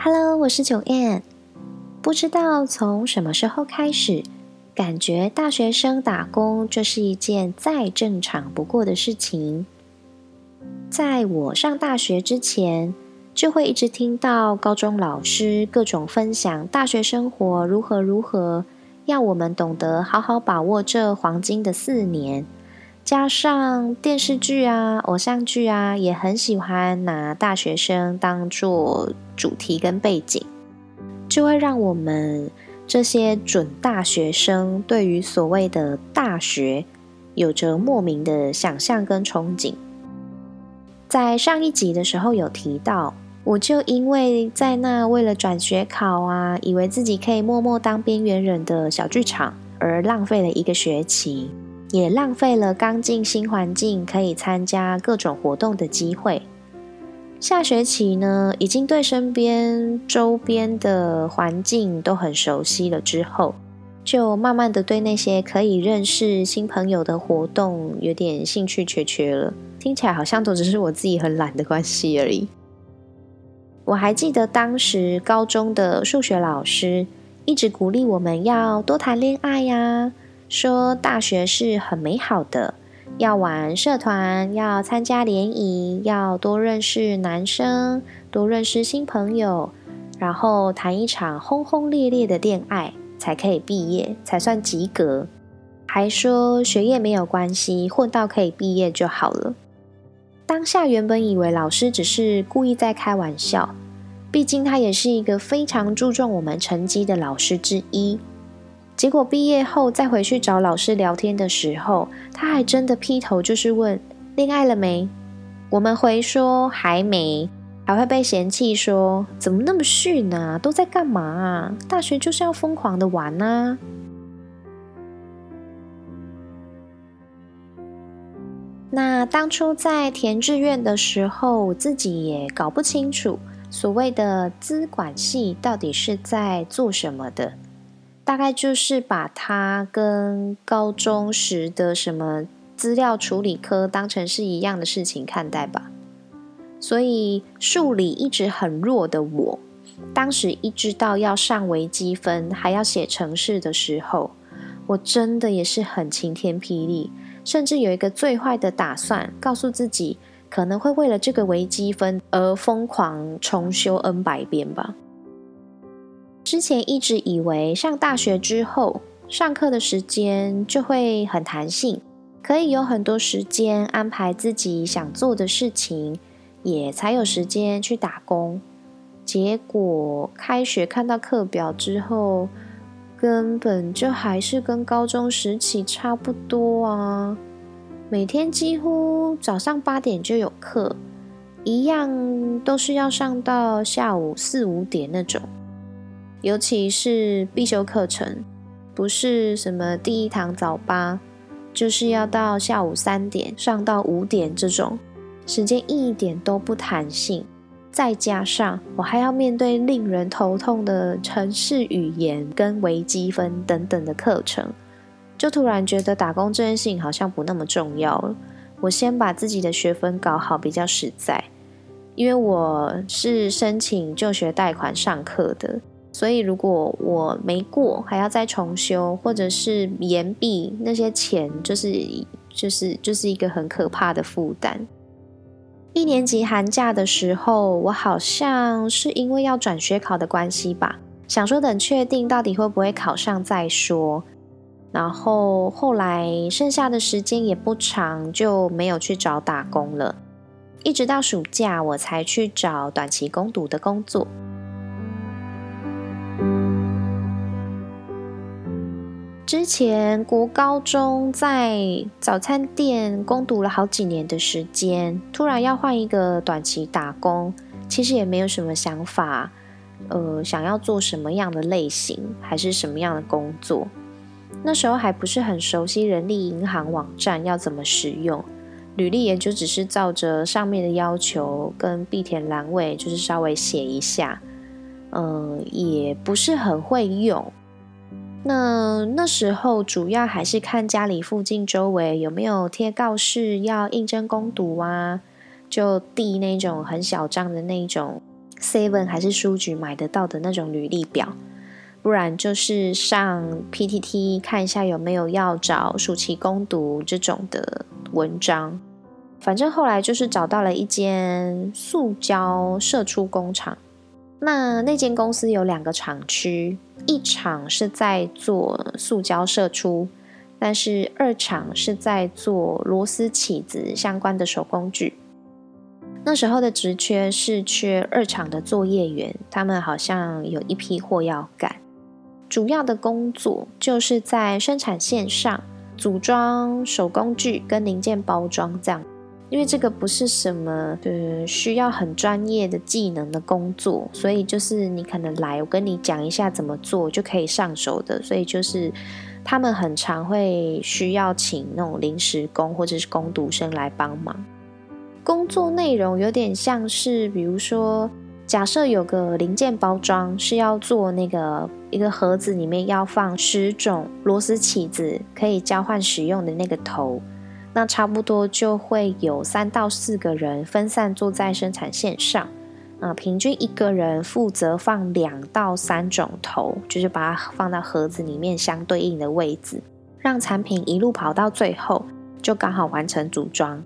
Hello，我是九燕。不知道从什么时候开始，感觉大学生打工就是一件再正常不过的事情。在我上大学之前，就会一直听到高中老师各种分享大学生活如何如何，要我们懂得好好把握这黄金的四年。加上电视剧啊、偶像剧啊，也很喜欢拿大学生当做主题跟背景，就会让我们这些准大学生对于所谓的大学有着莫名的想象跟憧憬。在上一集的时候有提到，我就因为在那为了转学考啊，以为自己可以默默当边缘人的小剧场，而浪费了一个学期。也浪费了刚进新环境可以参加各种活动的机会。下学期呢，已经对身边周边的环境都很熟悉了，之后就慢慢的对那些可以认识新朋友的活动有点兴趣缺缺了。听起来好像都只是我自己很懒的关系而已。我还记得当时高中的数学老师一直鼓励我们要多谈恋爱呀。说大学是很美好的，要玩社团，要参加联谊，要多认识男生，多认识新朋友，然后谈一场轰轰烈烈的恋爱，才可以毕业，才算及格。还说学业没有关系，混到可以毕业就好了。当下原本以为老师只是故意在开玩笑，毕竟他也是一个非常注重我们成绩的老师之一。结果毕业后再回去找老师聊天的时候，他还真的劈头就是问恋爱了没？我们回说还没，还会被嫌弃说怎么那么逊啊？都在干嘛啊？大学就是要疯狂的玩啊！那当初在填志愿的时候，我自己也搞不清楚所谓的资管系到底是在做什么的。大概就是把它跟高中时的什么资料处理科当成是一样的事情看待吧。所以数理一直很弱的我，当时一知道要上微积分还要写程式的时候，我真的也是很晴天霹雳，甚至有一个最坏的打算，告诉自己可能会为了这个微积分而疯狂重修 n 百遍吧。之前一直以为上大学之后，上课的时间就会很弹性，可以有很多时间安排自己想做的事情，也才有时间去打工。结果开学看到课表之后，根本就还是跟高中时期差不多啊！每天几乎早上八点就有课，一样都是要上到下午四五点那种。尤其是必修课程，不是什么第一堂早八，就是要到下午三点上到五点这种，时间一点都不弹性。再加上我还要面对令人头痛的城市语言跟微积分等等的课程，就突然觉得打工这件事情好像不那么重要了。我先把自己的学分搞好比较实在，因为我是申请就学贷款上课的。所以，如果我没过，还要再重修，或者是延毕，那些钱就是就是就是一个很可怕的负担。一年级寒假的时候，我好像是因为要转学考的关系吧，想说等确定到底会不会考上再说。然后后来剩下的时间也不长，就没有去找打工了。一直到暑假，我才去找短期攻读的工作。之前国高中在早餐店攻读了好几年的时间，突然要换一个短期打工，其实也没有什么想法，呃，想要做什么样的类型，还是什么样的工作。那时候还不是很熟悉人力银行网站要怎么使用，履历也就只是照着上面的要求跟必填栏位，就是稍微写一下，嗯，也不是很会用。那那时候主要还是看家里附近周围有没有贴告示要应征攻读啊，就递那种很小张的那种 seven 还是书局买得到的那种履历表，不然就是上 PTT 看一下有没有要找暑期攻读这种的文章。反正后来就是找到了一间塑胶射出工厂。那那间公司有两个厂区，一厂是在做塑胶射出，但是二厂是在做螺丝起子相关的手工具。那时候的职缺是缺二厂的作业员，他们好像有一批货要赶，主要的工作就是在生产线上组装手工具跟零件包装这样。因为这个不是什么呃需要很专业的技能的工作，所以就是你可能来，我跟你讲一下怎么做就可以上手的。所以就是他们很常会需要请那种临时工或者是工读生来帮忙。工作内容有点像是，比如说，假设有个零件包装是要做那个一个盒子里面要放十种螺丝起子，可以交换使用的那个头。那差不多就会有三到四个人分散坐在生产线上，啊，平均一个人负责放两到三种头，就是把它放到盒子里面相对应的位置，让产品一路跑到最后，就刚好完成组装。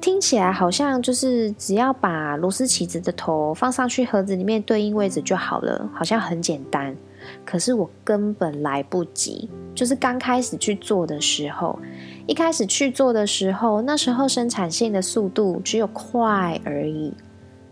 听起来好像就是只要把螺丝起子的头放上去盒子里面对应位置就好了，好像很简单。可是我根本来不及，就是刚开始去做的时候。一开始去做的时候，那时候生产线的速度只有快而已。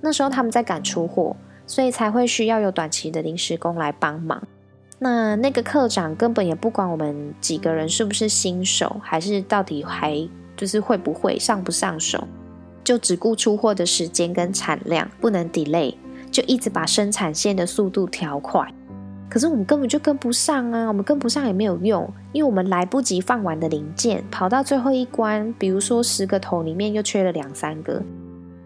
那时候他们在赶出货，所以才会需要有短期的临时工来帮忙。那那个课长根本也不管我们几个人是不是新手，还是到底还就是会不会上不上手，就只顾出货的时间跟产量，不能 delay，就一直把生产线的速度调快。可是我们根本就跟不上啊！我们跟不上也没有用，因为我们来不及放完的零件，跑到最后一关，比如说十个头里面又缺了两三个，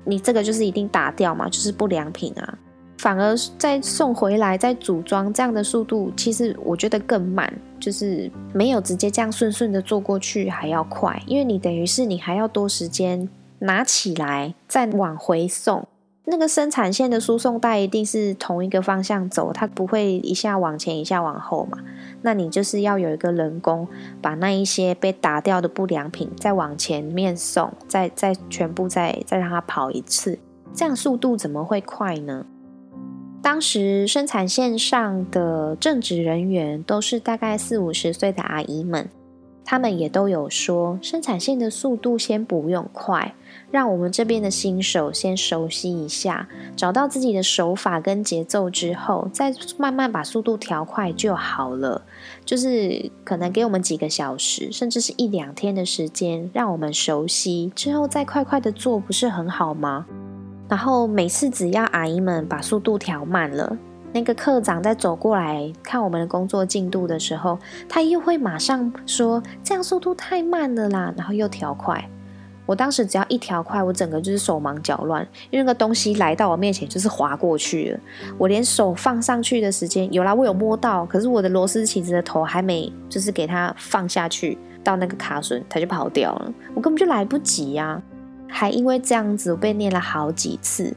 你这个就是一定打掉嘛，就是不良品啊。反而再送回来再组装，这样的速度其实我觉得更慢，就是没有直接这样顺顺的做过去还要快，因为你等于是你还要多时间拿起来再往回送。那个生产线的输送带一定是同一个方向走，它不会一下往前一下往后嘛？那你就是要有一个人工把那一些被打掉的不良品再往前面送，再再全部再再让它跑一次，这样速度怎么会快呢？当时生产线上的正职人员都是大概四五十岁的阿姨们，他们也都有说，生产线的速度先不用快。让我们这边的新手先熟悉一下，找到自己的手法跟节奏之后，再慢慢把速度调快就好了。就是可能给我们几个小时，甚至是一两天的时间，让我们熟悉之后再快快的做，不是很好吗？然后每次只要阿姨们把速度调慢了，那个课长在走过来看我们的工作进度的时候，他又会马上说：“这样速度太慢了啦！”然后又调快。我当时只要一调快，我整个就是手忙脚乱，因为那个东西来到我面前就是滑过去了，我连手放上去的时间有啦，我有摸到，可是我的螺丝起子的头还没，就是给它放下去到那个卡榫，它就跑掉了，我根本就来不及呀，还因为这样子我被念了好几次。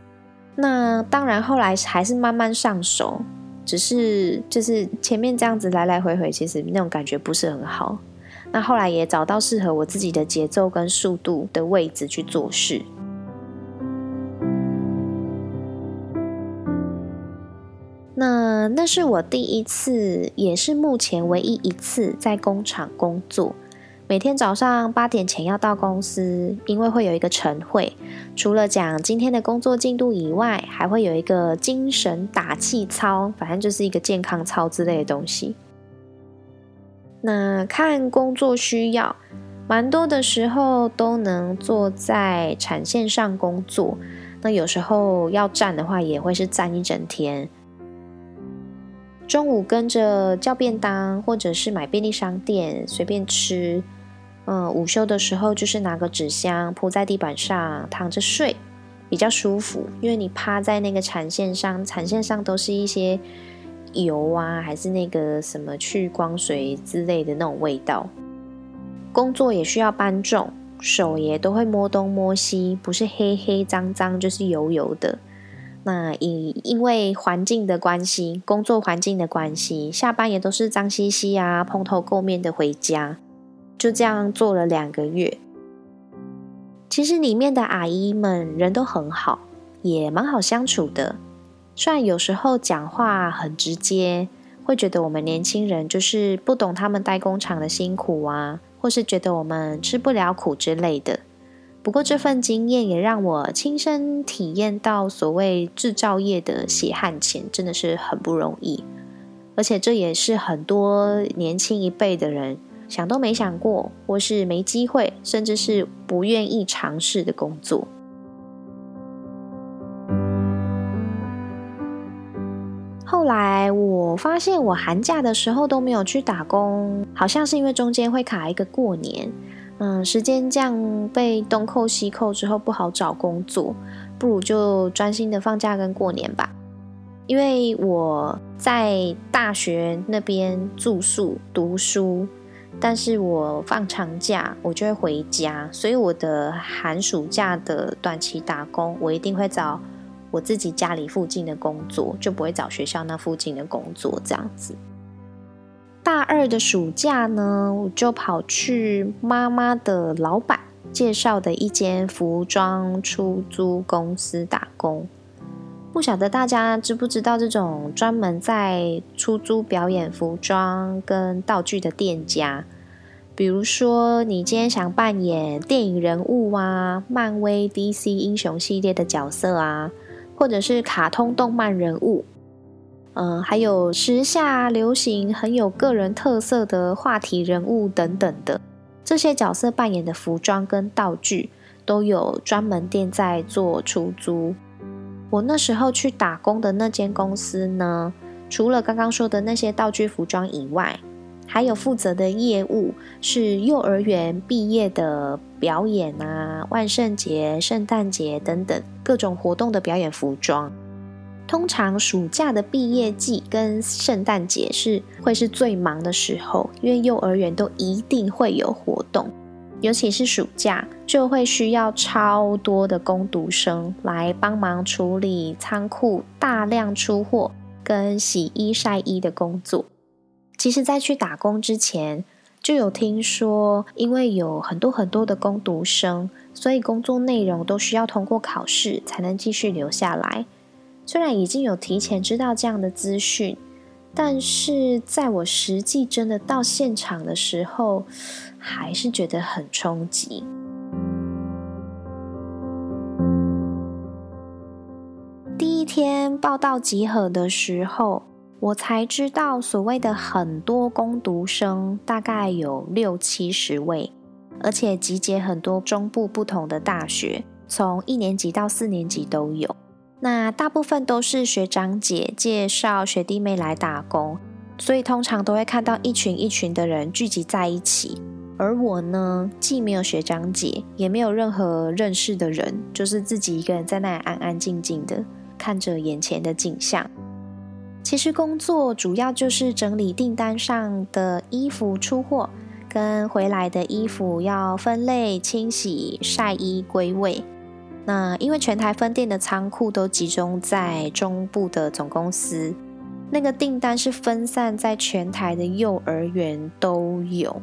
那当然后来还是慢慢上手，只是就是前面这样子来来回回，其实那种感觉不是很好。那后来也找到适合我自己的节奏跟速度的位置去做事。那那是我第一次，也是目前唯一一次在工厂工作。每天早上八点前要到公司，因为会有一个晨会，除了讲今天的工作进度以外，还会有一个精神打气操，反正就是一个健康操之类的东西。那看工作需要，蛮多的时候都能坐在产线上工作。那有时候要站的话，也会是站一整天。中午跟着叫便当，或者是买便利商店随便吃。午休的时候就是拿个纸箱铺在地板上躺着睡，比较舒服。因为你趴在那个产线上，产线上都是一些油啊，还是那个什么去光水之类的那种味道。工作也需要搬重。手也都会摸东摸西，不是黑黑脏脏，就是油油的。那因因为环境的关系，工作环境的关系，下班也都是脏兮兮啊，蓬头垢面的回家。就这样做了两个月。其实里面的阿姨们人都很好，也蛮好相处的。虽然有时候讲话很直接，会觉得我们年轻人就是不懂他们代工厂的辛苦啊。或是觉得我们吃不了苦之类的，不过这份经验也让我亲身体验到所谓制造业的血汗钱真的是很不容易，而且这也是很多年轻一辈的人想都没想过，或是没机会，甚至是不愿意尝试的工作。后来我发现，我寒假的时候都没有去打工，好像是因为中间会卡一个过年，嗯，时间这样被东扣西扣之后不好找工作，不如就专心的放假跟过年吧。因为我在大学那边住宿读书，但是我放长假我就会回家，所以我的寒暑假的短期打工，我一定会找。我自己家里附近的工作，就不会找学校那附近的工作这样子。大二的暑假呢，我就跑去妈妈的老板介绍的一间服装出租公司打工。不晓得大家知不知道这种专门在出租表演服装跟道具的店家？比如说，你今天想扮演电影人物啊，漫威、DC 英雄系列的角色啊。或者是卡通动漫人物，嗯，还有时下流行很有个人特色的话题人物等等的这些角色扮演的服装跟道具，都有专门店在做出租。我那时候去打工的那间公司呢，除了刚刚说的那些道具服装以外，还有负责的业务是幼儿园毕业的表演啊，万圣节、圣诞节等等各种活动的表演服装。通常暑假的毕业季跟圣诞节是会是最忙的时候，因为幼儿园都一定会有活动，尤其是暑假就会需要超多的工读生来帮忙处理仓库大量出货跟洗衣晒衣的工作。其实，在去打工之前，就有听说，因为有很多很多的工读生，所以工作内容都需要通过考试才能继续留下来。虽然已经有提前知道这样的资讯，但是在我实际真的到现场的时候，还是觉得很冲击。第一天报道集合的时候。我才知道，所谓的很多攻读生大概有六七十位，而且集结很多中部不同的大学，从一年级到四年级都有。那大部分都是学长姐介绍学弟妹来打工，所以通常都会看到一群一群的人聚集在一起。而我呢，既没有学长姐，也没有任何认识的人，就是自己一个人在那里安安静静的看着眼前的景象。其实工作主要就是整理订单上的衣服出货，跟回来的衣服要分类、清洗、晒衣、归位。那因为全台分店的仓库都集中在中部的总公司，那个订单是分散在全台的幼儿园都有。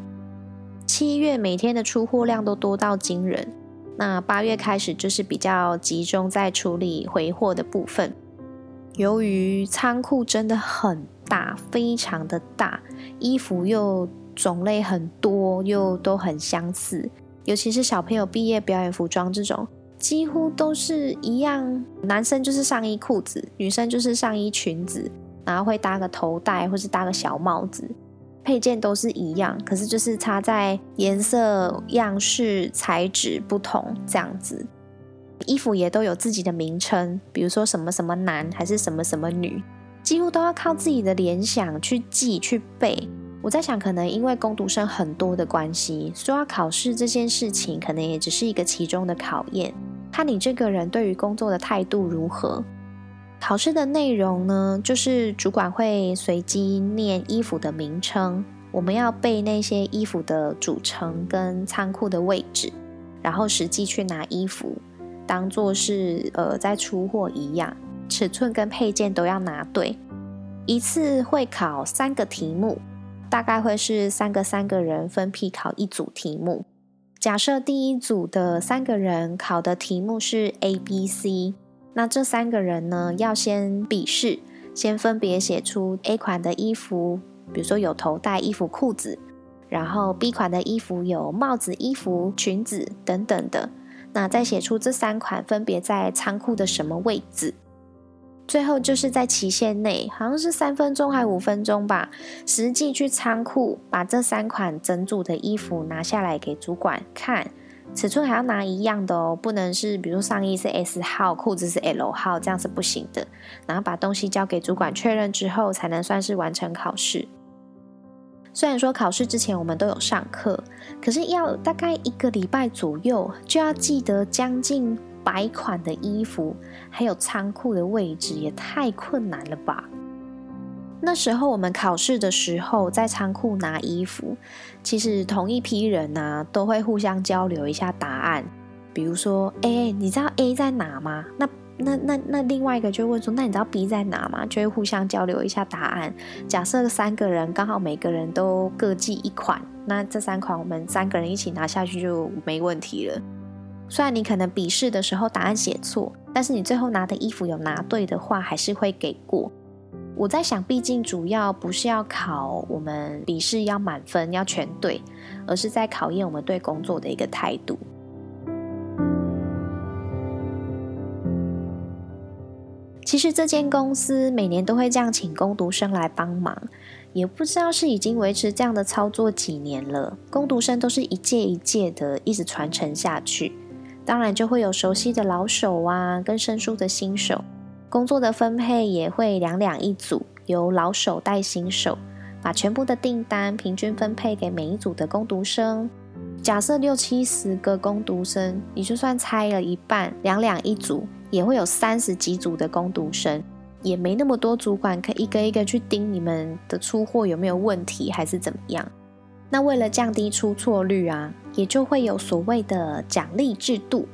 七月每天的出货量都多到惊人，那八月开始就是比较集中在处理回货的部分。由于仓库真的很大，非常的大，衣服又种类很多，又都很相似，尤其是小朋友毕业表演服装这种，几乎都是一样。男生就是上衣裤子，女生就是上衣裙子，然后会搭个头带或是搭个小帽子。配件都是一样，可是就是差在颜色、样式、材质不同这样子。衣服也都有自己的名称，比如说什么什么男还是什么什么女，几乎都要靠自己的联想去记去背。我在想，可能因为攻读生很多的关系，说要考试这件事情，可能也只是一个其中的考验，看你这个人对于工作的态度如何。考试的内容呢，就是主管会随机念衣服的名称，我们要背那些衣服的组成跟仓库的位置，然后实际去拿衣服，当做是呃在出货一样，尺寸跟配件都要拿对。一次会考三个题目，大概会是三个三个人分批考一组题目。假设第一组的三个人考的题目是 A、B、C。那这三个人呢，要先笔试，先分别写出 A 款的衣服，比如说有头带衣服、裤子，然后 B 款的衣服有帽子、衣服、裙子等等的。那再写出这三款分别在仓库的什么位置，最后就是在期限内，好像是三分钟还五分钟吧，实际去仓库把这三款整组的衣服拿下来给主管看。尺寸还要拿一样的哦，不能是比如上衣是 S 号，裤子是 L 号，这样是不行的。然后把东西交给主管确认之后，才能算是完成考试。虽然说考试之前我们都有上课，可是要大概一个礼拜左右，就要记得将近百款的衣服，还有仓库的位置，也太困难了吧。那时候我们考试的时候，在仓库拿衣服，其实同一批人呢，都会互相交流一下答案。比如说，哎，你知道 A 在哪吗？那那那那另外一个就问说，那你知道 B 在哪吗？就会互相交流一下答案。假设三个人刚好每个人都各记一款，那这三款我们三个人一起拿下去就没问题了。虽然你可能笔试的时候答案写错，但是你最后拿的衣服有拿对的话，还是会给过。我在想，毕竟主要不是要考我们笔试要满分要全对，而是在考验我们对工作的一个态度。其实这间公司每年都会这样请工读生来帮忙，也不知道是已经维持这样的操作几年了。工读生都是一届一届的一直传承下去，当然就会有熟悉的老手啊，跟生疏的新手。工作的分配也会两两一组，由老手带新手，把全部的订单平均分配给每一组的工读生。假设六七十个工读生，你就算拆了一半，两两一组，也会有三十几组的工读生，也没那么多主管可以一个一个去盯你们的出货有没有问题，还是怎么样。那为了降低出错率啊，也就会有所谓的奖励制度。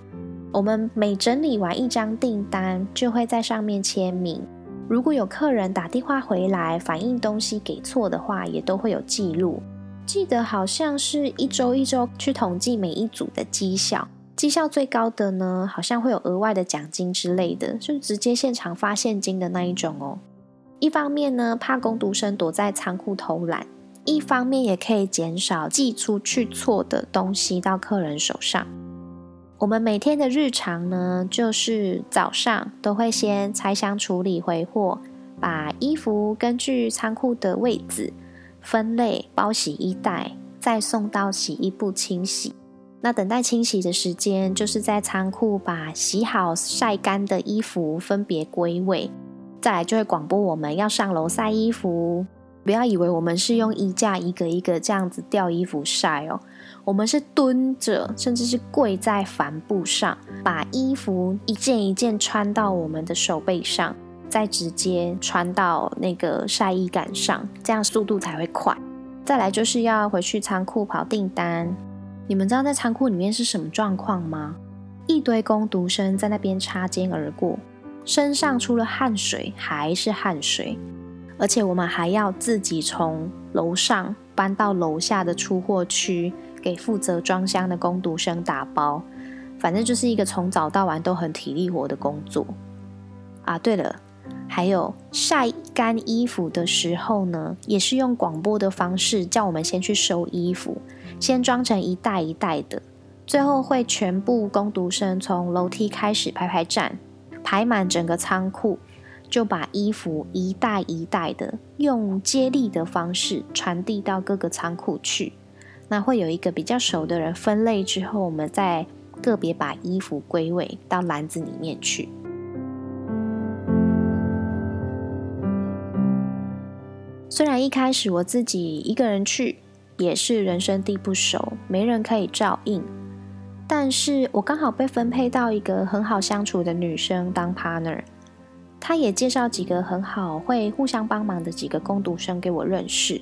我们每整理完一张订单，就会在上面签名。如果有客人打电话回来反映东西给错的话，也都会有记录。记得好像是一周一周去统计每一组的绩效，绩效最高的呢，好像会有额外的奖金之类的，就直接现场发现金的那一种哦。一方面呢，怕工读生躲在仓库偷懒；一方面也可以减少寄出去错的东西到客人手上。我们每天的日常呢，就是早上都会先拆箱处理回货，把衣服根据仓库的位置分类包洗衣袋，再送到洗衣部清洗。那等待清洗的时间，就是在仓库把洗好晒干的衣服分别归位，再来就会广播我们要上楼晒衣服。不要以为我们是用衣架一个一个这样子吊衣服晒哦。我们是蹲着，甚至是跪在帆布上，把衣服一件一件穿到我们的手背上，再直接穿到那个晒衣杆上，这样速度才会快。再来就是要回去仓库跑订单。你们知道在仓库里面是什么状况吗？一堆工读生在那边擦肩而过，身上除了汗水还是汗水，而且我们还要自己从楼上搬到楼下的出货区。给负责装箱的工读生打包，反正就是一个从早到晚都很体力活的工作啊。对了，还有晒干衣服的时候呢，也是用广播的方式叫我们先去收衣服，先装成一袋一袋的，最后会全部工读生从楼梯开始排排站，排满整个仓库，就把衣服一袋一袋的用接力的方式传递到各个仓库去。那会有一个比较熟的人分类之后，我们再个别把衣服归位到篮子里面去。虽然一开始我自己一个人去，也是人生地不熟，没人可以照应，但是我刚好被分配到一个很好相处的女生当 partner，他也介绍几个很好会互相帮忙的几个工读生给我认识，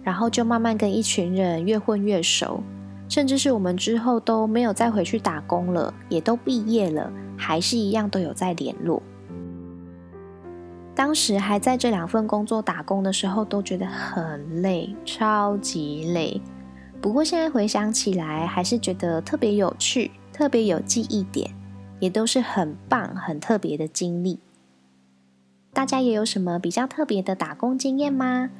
然后就慢慢跟一群人越混越熟，甚至是我们之后都没有再回去打工了，也都毕业了，还是一样都有在联络。当时还在这两份工作打工的时候，都觉得很累，超级累。不过现在回想起来，还是觉得特别有趣，特别有记忆点，也都是很棒、很特别的经历。大家也有什么比较特别的打工经验吗？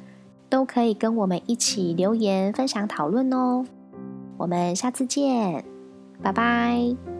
都可以跟我们一起留言分享讨论哦。我们下次见，拜拜。